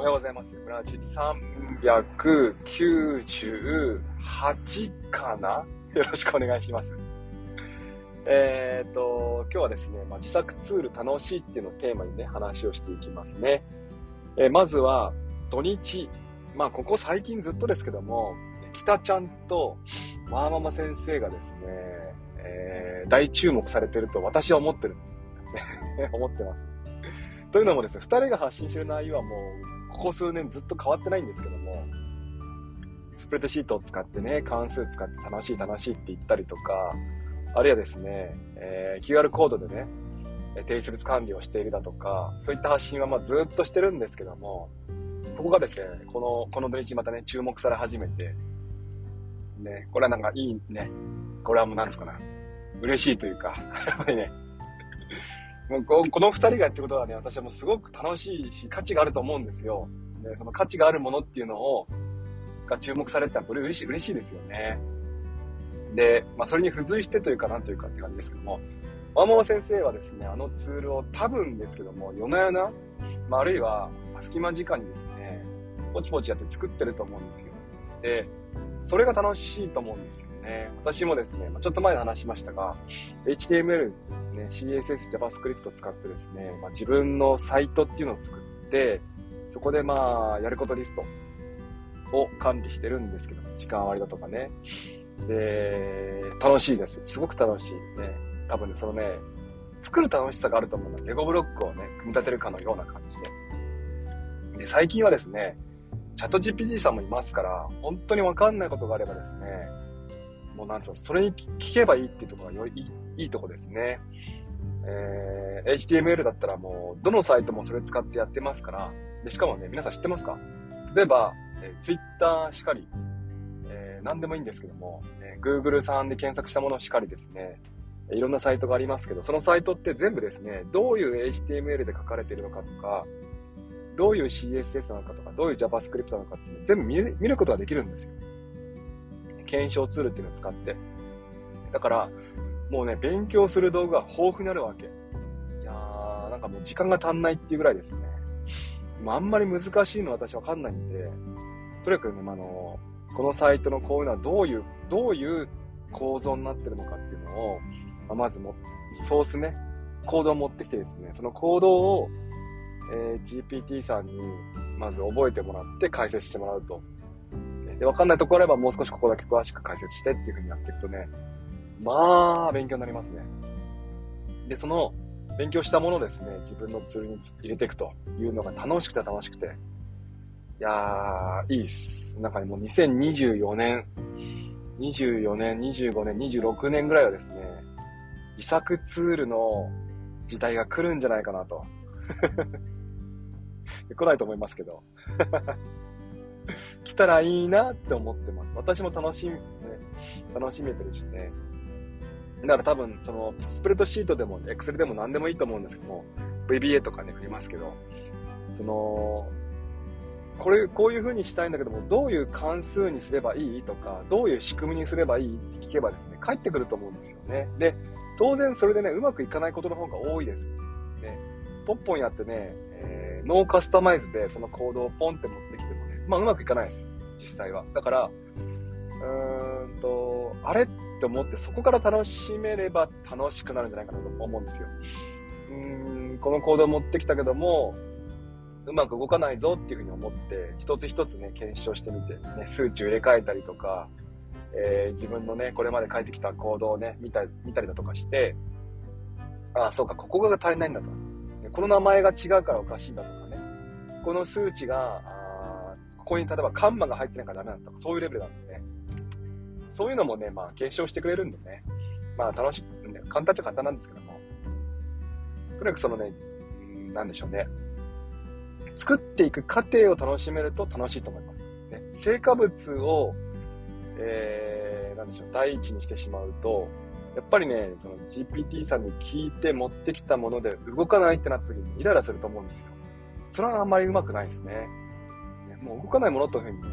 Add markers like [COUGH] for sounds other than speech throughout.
おはようございます。ブラジル398かな？よろしくお願いします。えー、っと、今日はですね、まあ、自作ツール楽しいっていうのをテーマにね、話をしていきますね。えー、まずは、土日。まあ、ここ最近ずっとですけども、北ちゃんとワーママ先生がですね、えー、大注目されてると私は思ってるんです。[LAUGHS] 思ってます。というのもですね、二人が発信してる内容はもう、ここ数年ずっと変わってないんですけども、スプレッドシートを使ってね、関数使って楽しい楽しいって言ったりとか、あるいはですね、えー、QR コードでね、提出物管理をしているだとか、そういった発信はまあずっとしてるんですけども、ここがですね、この、この土日またね、注目され始めて、ね、これはなんかいいね、これはもうなんですかな、嬉しいというか、[LAUGHS] やっぱりね、もうこの二人がやってることはね、私はもうすごく楽しいし、価値があると思うんですよ。で、その価値があるものっていうのを、が注目されてたら、これ嬉しい、嬉しいですよね。で、まあ、それに付随してというか、なんというかって感じですけども、ワンママ先生はですね、あのツールを多分ですけども、夜な夜な、まあ、あるいは隙間時間にですね、ポチポチやって作ってると思うんですよ。で、それが楽しいと思うんですよね。私もですね、ちょっと前に話しましたが、HTML、ね、CSS、JavaScript を使ってですね、まあ、自分のサイトっていうのを作って、そこでまあ、やることリストを管理してるんですけど、時間割だとかね。で、楽しいです。すごく楽しい。ね。多分ね、そのね、作る楽しさがあると思うので、レゴブロックをね、組み立てるかのような感じで。で、最近はですね、チャット GPT さんもいますから、本当にわかんないことがあればですね、もうなんつうの、それに聞けばいいっていうところがよいいいとこですね。えー、HTML だったらもう、どのサイトもそれ使ってやってますから、で、しかもね、皆さん知ってますか？例えば、えー、Twitter しかり、えー、何でもいいんですけども、えー、Google さんで検索したものしかりですね、いろんなサイトがありますけど、そのサイトって全部ですね、どういう HTML で書かれているのかとか、どういう CSS なのかとか、どういう JavaScript なのかっていうのを全部見ることができるんですよ。検証ツールっていうのを使って。だから、もうね、勉強する道具が豊富になるわけ。いやー、なんかもう時間が足んないっていうぐらいですね。まあ、あんまり難しいの私わかんないんで、とにかくね、まあの、このサイトのこういうのはどういう、どういう構造になってるのかっていうのを、ま、まずも、ソースね、コードを持ってきてですね、そのコードをえー、GPT さんにまず覚えてもらって解説してもらうと。で、わかんないところあればもう少しここだけ詳しく解説してっていう風にやっていくとね、まあ、勉強になりますね。で、その、勉強したものをですね、自分のツールに入れていくというのが楽しくて楽しくて。いやー、いいっす。なんかね、もう2024年、24年、25年、26年ぐらいはですね、自作ツールの時代が来るんじゃないかなと。来ないと思いますけど。[LAUGHS] 来たらいいなって思ってます。私も楽しみ、ね、楽しめてるしね。だから多分、その、スプレッドシートでも、エクセルでも何でもいいと思うんですけども、VBA とかね、振りますけど、その、これ、こういう風にしたいんだけども、どういう関数にすればいいとか、どういう仕組みにすればいいって聞けばですね、返ってくると思うんですよね。で、当然それでね、うまくいかないことの方が多いです。ね、ポンポンやってね、えー、ノーカスタマイズでそのコードをポンって持ってきてもね、まあうまくいかないです。実際は。だから、うーんと、あれって思ってそこから楽しめれば楽しくなるんじゃないかなと思うんですよ。うーん、このコードを持ってきたけども、うまく動かないぞっていうふうに思って、一つ一つね、検証してみて、ね、数値を入れ替えたりとか、えー、自分のね、これまで書いてきたコードをね、見た見たりだとかして、ああ、そうか、ここが足りないんだと。この名前が違うからおかしいんだとか、この数値が、あここに例えばカンマが入ってないからダメだとか、そういうレベルなんですね。そういうのもね、まあ、検証してくれるんでね、まあ、楽しい、ね、簡単っちゃ簡単なんですけども、とにかくそのね、なんでしょうね、作っていく過程を楽しめると楽しいと思います。ね、成果物を、えー、なんでしょう、第一にしてしまうと、やっぱりね、その GPT さんに聞いて持ってきたもので動かないってなった時にイライラすると思うんですよ。それはあんまりうまくないですね。もう動かないものというふうにね、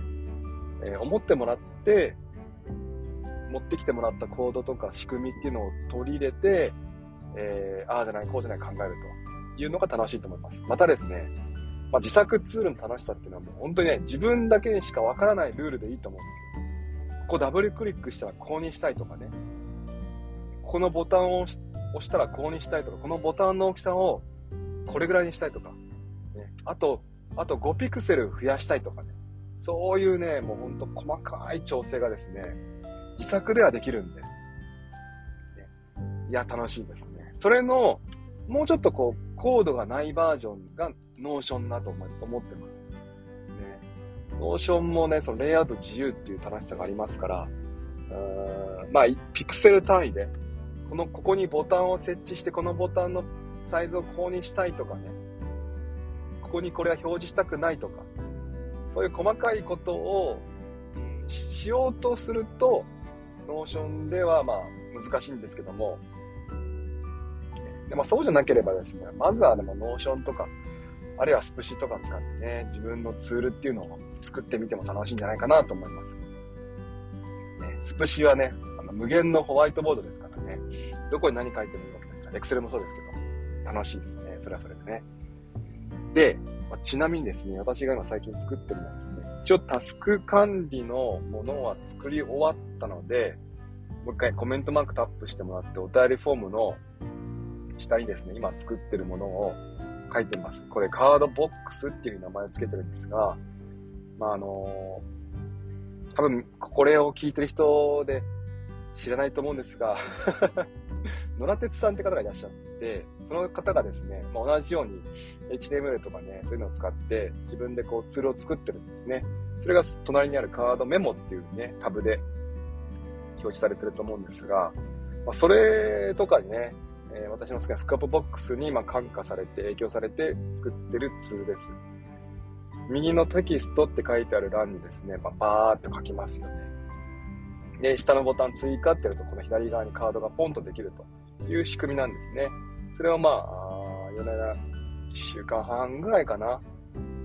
えー、思ってもらって、持ってきてもらったコードとか仕組みっていうのを取り入れて、えー、ああじゃない、こうじゃない考えるというのが楽しいと思います。またですね、まあ、自作ツールの楽しさっていうのはもう本当にね、自分だけにしかわからないルールでいいと思うんですよ。ここダブルクリックしたら購入したいとかね。このボタンを押したら購入したいとか、このボタンの大きさをこれぐらいにしたいとか、あと、あと5ピクセル増やしたいとかね。そういうね、もうほんと細かい調整がですね、自作ではできるんで、ね、いや、楽しいですね。それの、もうちょっとこう、コードがないバージョンが Notion だと思ってます。ね、 Notion もね、そのレイアウト自由っていう楽しさがありますから、うんまあ、ピクセル単位で、この、ここにボタンを設置して、このボタンのサイズをこうしたいとかね、ここにこれは表示したくないとか、そういう細かいことをしようとすると、 Notion ではまあ難しいんですけども、でもそうじゃなければですね、まずはでも Notion とか、あるいはスプシとか使ってね、自分のツールっていうのを作ってみても楽しいんじゃないかなと思います。ね、スプシはね、あの無限のホワイトボードですからね、どこに何書いてもいいわけですから、エクセルもそうですけど、楽しいですね、それはそれでね。で、まちなみにですね、私が今最近作ってるのはですね、一応タスク管理のものは作り終わったので、もう一回コメントマークタップしてもらって、お便りフォームの下にですね、今作ってるものを書いてます。これカードボックスっていう名前を付けてるんですが、まあ、あのー、多分これを聞いてる人で知らないと思うんですが [LAUGHS] 野良鉄さんって方がいらっしゃって、その方がですね、まあ、同じように HTML とかね、そういうのを使って自分でこうツールを作ってるんですね。それが隣にあるカードメモっていうね、タブで表示されてると思うんですが、まあ、それとかにね、え、私の好きな Scrapbox にま感化されて、影響されて作ってるツールです。右のテキストって書いてある欄にですね、まあ、バーっと書きますよね。で、下のボタン追加ってやると、この左側にカードがポンとできるという仕組みなんですね。それをまあ、4年、1週間半ぐらいかな、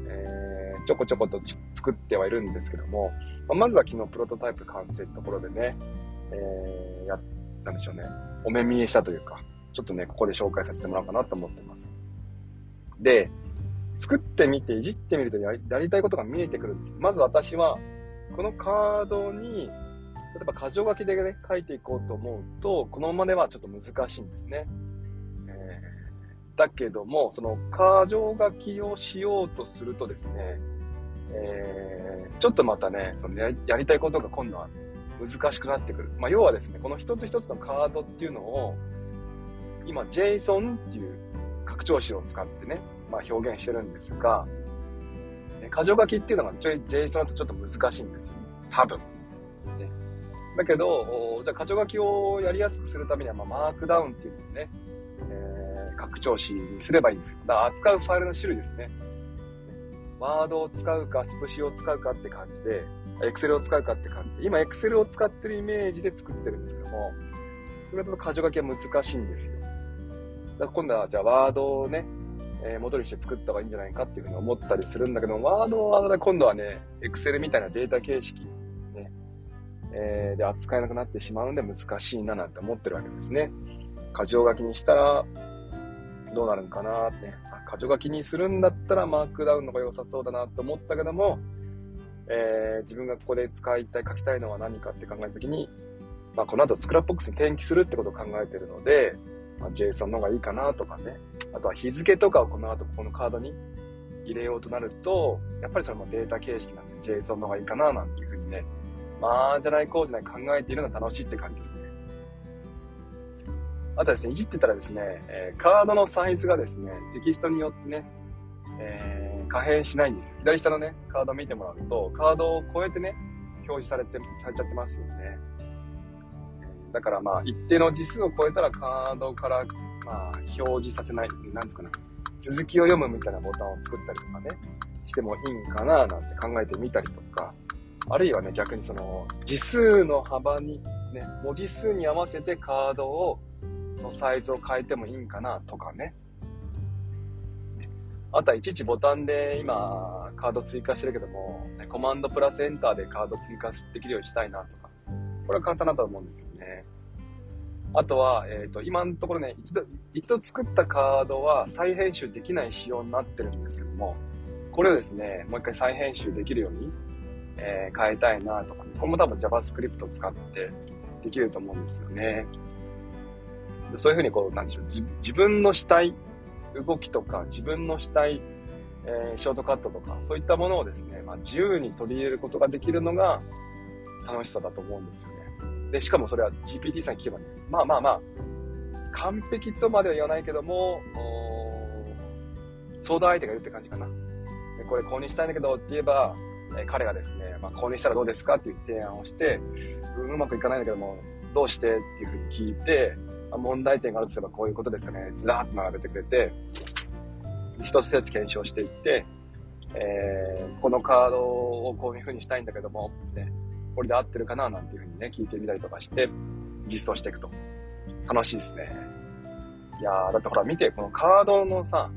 えー、ちょこちょこと作ってはいるんですけども、まあ、まずは昨日プロトタイプ完成ってところでね、えー、や、なんでしょうね、お目見えしたというか、ちょっとね、ここで紹介させてもらおうかなと思ってます。で、作ってみて、いじってみるとやりたいことが見えてくるんです。まず私は、このカードに、例えば箇条書きでね、書いていこうと思うと、このままではちょっと難しいんですね。えー、だけども、その箇条書きをしようとするとですね、えー、ちょっとまたね、そのやりたいことが今度は難しくなってくる。まあ、要はですね、この一つ一つのカードっていうのを、今 JSON っていう拡張子を使ってね、まあ、表現してるんですが、箇条書きっていうのが JSON だとちょっと難しいんですよ。多分。だけど、じゃあ箇条書きをやりやすくするためには、まあ、マークダウンっていうのをね、えー、拡張子にすればいいんですよ。だから扱うファイルの種類ですね。ワードを使うか、スプシを使うかって感じで、エクセルを使うかって感じで、今エクセルを使ってるイメージで作ってるんですけども、それだと箇条書きは難しいんですよ。だから今度は、じゃあワードをね、えー、戻りして作った方がいいんじゃないかっていうふうに思ったりするんだけど、ワードは今度はね、Excel みたいなデータ形式、えー、で扱えなくなってしまうんで難しいななんて思ってるわけですね。箇条書きにしたら、どうなるんかなって、ね、箇条書きにするんだったらマークダウンの方が良さそうだなと思ったけども、えー、自分がここで使いたい、書きたいのは何かって考えたときに、まあ、この後 Scrapbox に転記するってことを考えてるので、まあ、JSON の方がいいかなとかね。あとは日付とかをこの後ここのカードに入れようとなると、やっぱりそれもデータ形式なんで JSON の方がいいかななんていうふうにね、ああじゃないこうじゃない考えているのが楽しいって感じですね。あとはですね、いじってたらですね、えー、カードのサイズがですね、テキストによってね、えー、可変しないんですよ。左下のね、カード見てもらうと、カードを超えてね、表示されて、されちゃってますよね。だからまあ、一定の字数を超えたらカードから、まあ、表示させない、なんですかね、続きを読むみたいなボタンを作ったりとかね、してもいいんかななんて考えてみたりとか、あるいはね、逆にその、字数の幅に、ね、文字数に合わせてカードを、のサイズを変えてもいいんかなとかね。あとはいちいちボタンで今、カード追加してるけども、コマンドプラスエンターでカード追加できるようにしたいなとか、これは簡単だと思うんですよね。あとは、えっ、ー、と、今のところね、一度、一度作ったカードは再編集できない仕様になってるんですけども、これをですね、もう一回再編集できるように、えー、変えたいなとか、ね、これも多分 JavaScript を使ってできると思うんですよね。そういうふうにこう、なんでしょう、自分のしたい動きとか、自分のしたい、えー、ショートカットとか、そういったものをですね、まあ、自由に取り入れることができるのが楽しさだと思うんですよね。で、しかもそれは GPT さんに聞けばね、まあまあまあ、完璧とまでは言わないけども、相談相手がいるって感じかな。これ購入したいんだけどって言えば、彼がですね、まあ、購入したらどうですかっていう提案をして、ううまくいかないんだけども、どうしてっていうふうに聞いてま、問題点があるとすればこういうことですかね、ずらーっと並べてくれて、一つずつ検証していって、えー、このカードをこういうふうにしたいんだけども、ね、これで合ってるかななんていうふうにね、聞いてみたりとかして、実装していくと。楽しいですね。いやー、だってほら見て、このカードのさ、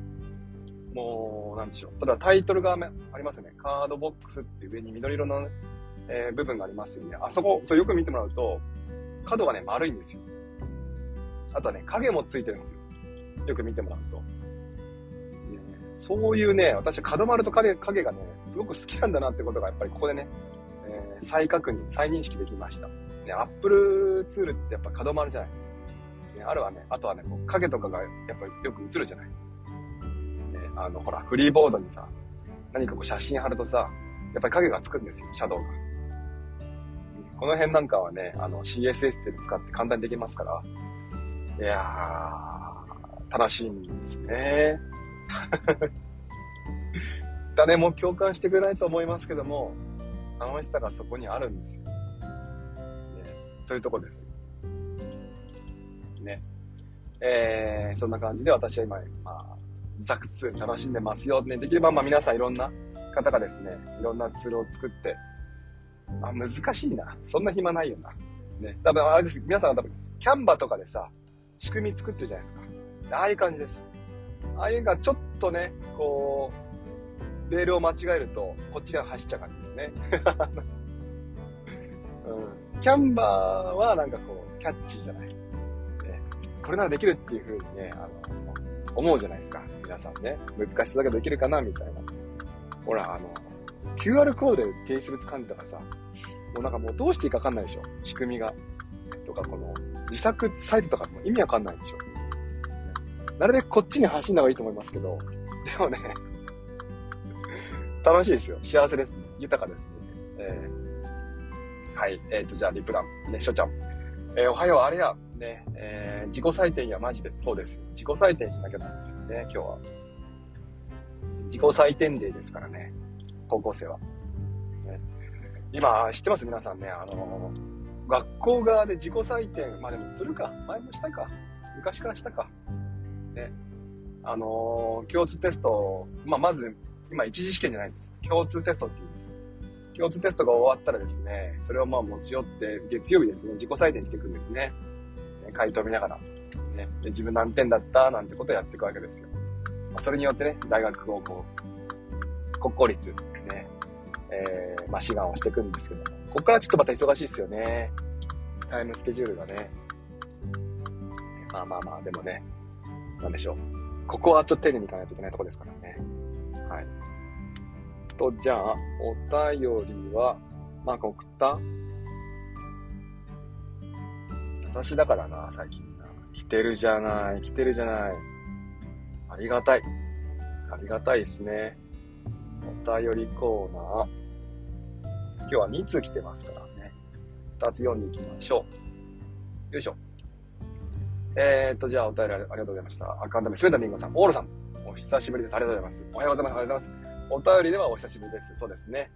もう、なんでしょう。ただタイトルがありますよね。カードボックスっていう上に緑色の、えー、部分がありますよね。あそこ、そうよく見てもらうと、角がね、丸いんですよ。あとはね、影もついてるんですよ。よく見てもらうと。ねそういうね、私は角丸と影影がね、すごく好きなんだなってことが、やっぱりここでね、えー、再確認、再認識できました。ね、アップルツールってやっぱ角丸じゃない。ね、あるはね、あとはね、こう影とかがやっぱりよく映るじゃない。あの、ほら、フリーボードにさ、何かこう写真貼るとさ、やっぱり影がつくんですよ、シャドウが。この辺なんかはね、あの CSS っていうの使って簡単にできますから、いやー、楽しいんですね。[LAUGHS] 誰も共感してくれないと思いますけども、楽しさがそこにあるんですよ。ね、そういうとこです。ね。えー、そんな感じで私は今、まあ、ザクツー楽しんでますよ。ね、できればまあ皆さんいろんな方がですね、いろんなツールを作って、あ、難しいな。そんな暇ないよな。ね。多分あれです。皆さんは多分、キャンバとかでさ、仕組み作ってるじゃないですか。ああいう感じです。ああいうがちょっとね、こう、レールを間違えると、こっちが走っちゃう感じですね。[LAUGHS] うん、キャンバーはなんかこう、キャッチーじゃない。ね、これならできるっていう風にね、あの、思うじゃないですか。皆さんね。難しさだけどできるかなみたいな。ほら、あの、QR コードで提出物噛んでたらさ、もうなんかもうどうしていいかわかんないでしょ。仕組みが。とか、この、自作サイトとかも意味わかんないでしょ。なるべくこっちに走んだ方がいいと思いますけど、でもね、楽しいですよ。幸せですね。豊かですね。えー、はい。えっ、ー、と、じゃあ、リプラン。ね、しょちゃん。えー、おはよう、あれや。ね、えー、自己採点やマジで。そうです。自己採点しなきゃなんですよね、今日は。自己採点デーですからね。高校生は。ね、今、知ってます？皆さんね。あのー、学校側で自己採点、まあでもするか。前もしたか。昔からしたか。ね。あのー、共通テスト、まあ、まず、今一次試験じゃないです。共通テストって言います。共通テストが終わったらですね、それをまあ持ち寄って、月曜日ですね、自己採点していくんですね。回答見ながら。ね、自分何点だったなんてことをやっていくわけですよ。まあ、それによってね、大学をこう、国公立、ね、えー、まあ、志願をしていくんですけども、ここからちょっとまた忙しいですよね。タイムスケジュールがね。まあまあまあ、でもね、なんでしょう。ここはちょっと丁寧にいかないといけないとこですからね。はい。と、じゃあ、お便りは、なんか送った私だからな、最近な。来てるじゃない、来てるじゃない。ありがたい。ありがたいですね。お便りコーナー。今日は2通来てますからね。2つ読んでいきましょう。よいしょ。えー、っと、じゃあお便りありがとうございました。アカウント名、スウェーダミンゴさん、オールさん、お久しぶりです。ありがとうございます。おはようございます。おはようございます。お便りではお久しぶりです。そうですね。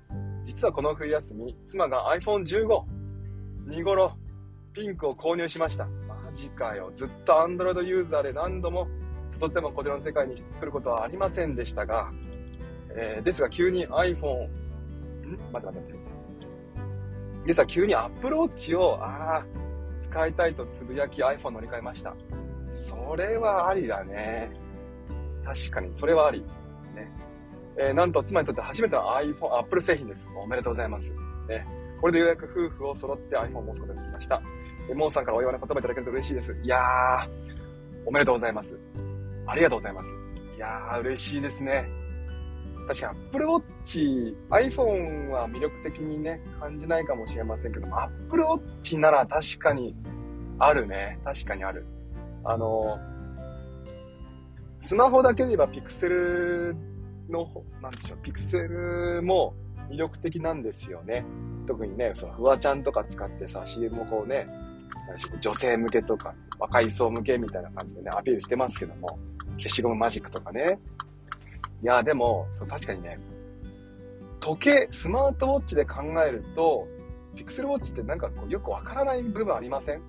実はこの冬休み、妻が iPhone15、見頃、ピンクを購入しました。マジかよ。ずっと Android ユーザーで何度も誘ってもこちらの世界に来ることはありませんでしたが、えー、ですが急に iPhone、ん？待って待って待って。ですが急に Apple Watch を、ああ、使いたいとつぶやき iPhone 乗り換えました。それはありだね。確かに、それはあり。ね。えー、なんと妻にとって初めての iPhone、Apple 製品です。おめでとうございます。ね。これでようやく夫婦を揃って iPhone を持つことができました。えモンさんからお祝いの言葉いただけると嬉しいです。いやー、おめでとうございます。ありがとうございます。いやー、嬉しいですね。確か Apple Watch、iPhone は魅力的にね、感じないかもしれませんけども、Apple Watch なら確かにあるね。確かにある。あの、スマホだけで言えばピクセルの、なんでしょう、ピクセルも魅力的なんですよね。特にね、そのフワちゃんとか使ってさ、CM をこうね、女性向けとか、若い層向けみたいな感じでね、アピールしてますけども、消しゴムマジックとかね。いや、でも、そう確かにね、時計、スマートウォッチで考えると、ピクセルウォッチってなんかこうよくわからない部分ありません？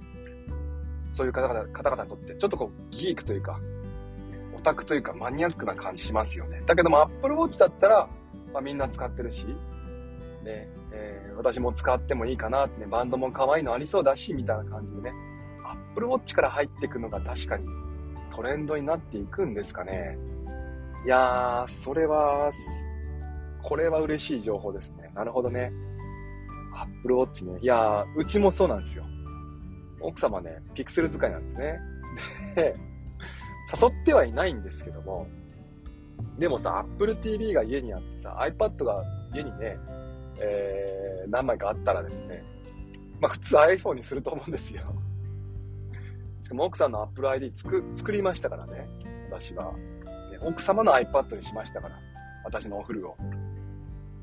そういう方々方々にとって、ちょっとこうギークというか、オタクというかマニアックな感じしますよね。だけども Apple Watch だったら、まあ、みんな使ってるし、ね、えー、私も使ってもいいかなってね、バンドも可愛いのありそうだし、みたいな感じでね、Apple Watch から入っていくのが確かにトレンドになっていくんですかね。いやー、それは、これは嬉しい情報ですね。なるほどね。Apple Watch ね。いやー、うちもそうなんですよ。奥様ね、ピクセル使いなんですね。で、誘ってはいないんですけども、でもさ、Apple TV が家にあってさ、iPad が家にね、えー、何枚かあったらですね、まあ普通 iPhone にすると思うんですよ。しかも奥さんの Apple ID 作作りましたからね、私は。ね、奥様の iPad にしましたから、私のお風呂を。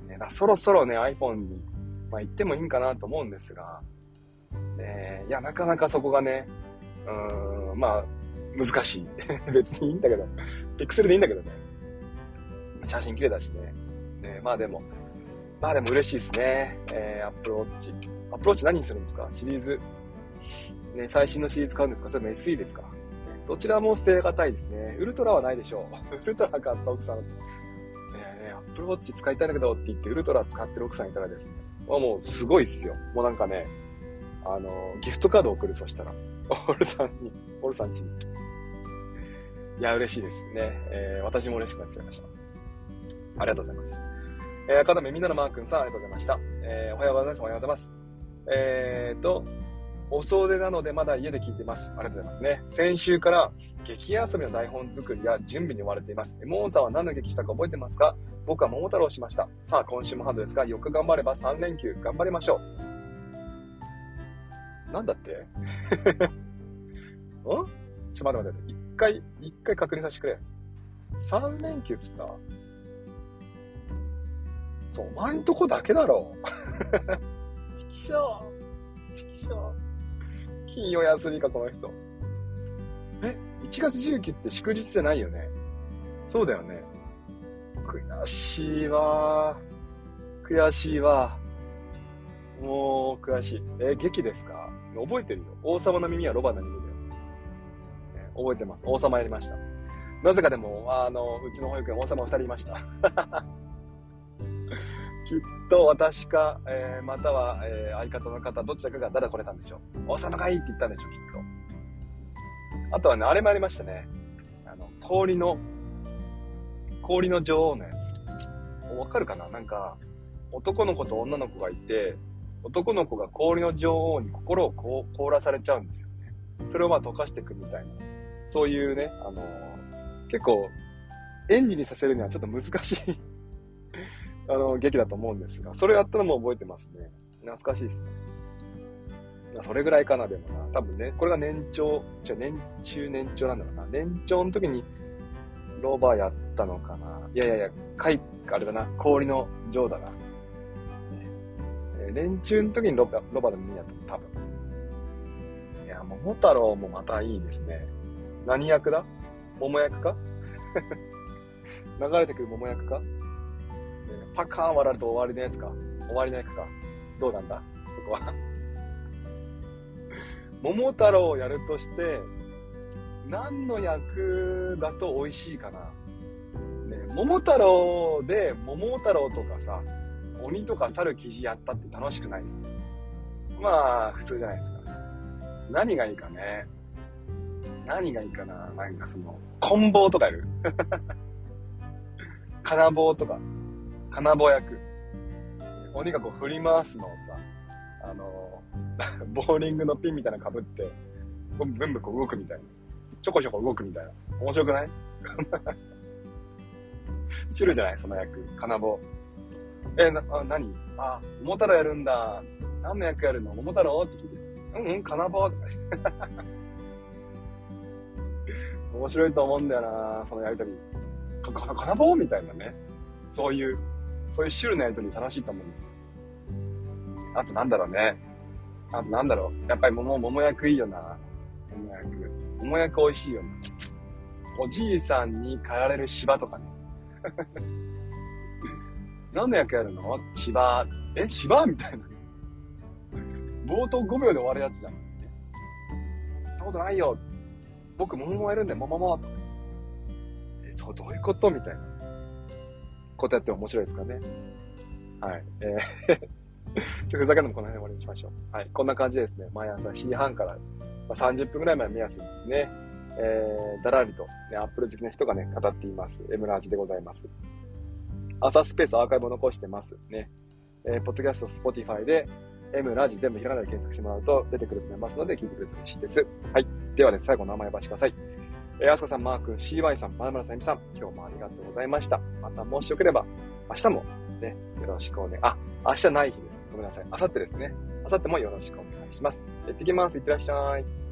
ね、だそろそろね、iPhone に、まあ、行ってもいいんかなと思うんですが、ね、いや、なかなかそこがね、うーん、まあ、難しい。[LAUGHS] 別にいいんだけど、ピクセルでいいんだけどね。写真綺麗だしね。ねまあでも、まあでも嬉しいですね。えー、Apple Watch。Apple Watch 何にするんですか？シリーズ。ね、最新のシリーズ買うんですか？それとも SE ですか、どちらも捨てがたいですね。ウルトラはないでしょう。ウルトラ買った奥さん。ねえ、Apple Watch 使いたいんだけどって言ってウルトラ使ってる奥さんいたらですね。もうすごいっすよ。もうなんかね、あの、ギフトカード送る、そしたら。[LAUGHS] オルさんに、オルさんちに。いや、嬉しいですね。えー、私も嬉しくなっちゃいました。ありがとうございます。えー、赤目みんなのマー君さん、ありがとうございました。えー、おはようございます。おはようございます。えーと、お総出なのでまだ家で聞いてます。ありがとうございますね。先週から劇遊びの台本作りや準備に追われています。モンさんは何の劇したか覚えてますか？僕は桃太郎しました。さあ、今週もハードですが、4日頑張れば3連休頑張りましょう。なんだって？[LAUGHS] ん？ちょっと待って待って。一回、一回確認させてくれ。3連休っつった？そう、お前んとこだけだろ。チキショー。チキショー。金曜休みか、この人。え ?1 月19って祝日じゃないよね。そうだよね。悔しいわ悔しいわもう、悔しい。え、劇ですか？覚えてるよ。王様の耳はロバの耳だよ。ね、覚えてます。王様やりました。なぜかでも、あの、うちの保育園王様二人いました。[LAUGHS] きっと私か、えー、または、えー、相方の方、どちらかがだだこれたんでしょう。王様がいいって言ったんでしょう、きっと。あとはね、あれもありましたね。あの、氷の、氷の女王のやつ。わかるかな？なんか、男の子と女の子がいて、男の子が氷の女王に心をこう凍らされちゃうんですよね。それをまあ溶かしていくみたいな。そういうね、あのー、結構、演技にさせるにはちょっと難しいあの、劇だと思うんですが、それやったのも覚えてますね。懐かしいですね。それぐらいかな、でもな。多分ね、これが年長、じゃ年中年長なんだろうな。年長の時にロバやったのかな。いやいやいや、かい、あれだな、氷の女だな。え年中の時にロバロバでもいいやった多分。いや、桃太郎もまたいいですね。何役だ？桃役か？[LAUGHS] 流れてくる桃役か？パカーン割られると終わりのやつか。終わりの役か。どうなんだ？そこは [LAUGHS] 桃太郎をやるとして、何の役だと美味しいかな。ね、桃太郎で桃太郎とかさ、鬼とか猿記事やったって楽しくないですよ。まあ、普通じゃないですか。何がいいかね。何がいいかななんかその、棍棒とかやる？[LAUGHS] 金棒とか。金棒役。鬼がこう振り回すのをさ、あの、[LAUGHS] ボーリングのピンみたいなの被って、ブンブンこう動くみたいな。ちょこちょこ動くみたいな。面白くない？[LAUGHS] 知るじゃない？その役。金棒。え、な、あ、何？あ、桃太郎やるんだ。つって何の役やるの？桃太郎？って聞いて。うんうん、金棒。[LAUGHS] 面白いと思うんだよなそのやりとり。か、か、金棒？みたいなね。そういう、そういうシュールなやりとり楽しいと思うんですよ。あとなんだろうね。あとなんだろう。やっぱり桃、桃役いいよな。桃役。桃役美味しいよな。おじいさんに狩られる芝とかね。[LAUGHS] 何の役やるの？芝。え、芝みたいな。冒頭5秒で終わるやつじゃん。そんなことないよ。僕、桃もやるんで、桃も。え、そう、どういうこと？みたいな。ことやっても面白いですかね。はい。えー [LAUGHS] ちょ、ふざけるのもこの辺で終わりにしましょう。はい。こんな感じですね。毎朝7時半から、ま、30分くらいまで目安にですね。えー、だらりと、ね、 Apple 好きな人がね、語っています。エムラージでございます。朝スペースアーカイブを残してますね。えー、ポッドキャスト、 Spotify で、M ラージ全部ひらがなで検索してもらうと出てくると思いますので、聞いてくれて嬉しいです。はい。ではね、最後の名前を呼ばしてください。えー、あすかさん、マー君、CY さん、まるまるさん、ゆみさん、今日もありがとうございました。またもしよければ、明日もね、よろしくお願い、あ、明日ない日です。ごめんなさい。明後日ですね。明後日もよろしくお願いします。行ってきます。いってらっしゃい。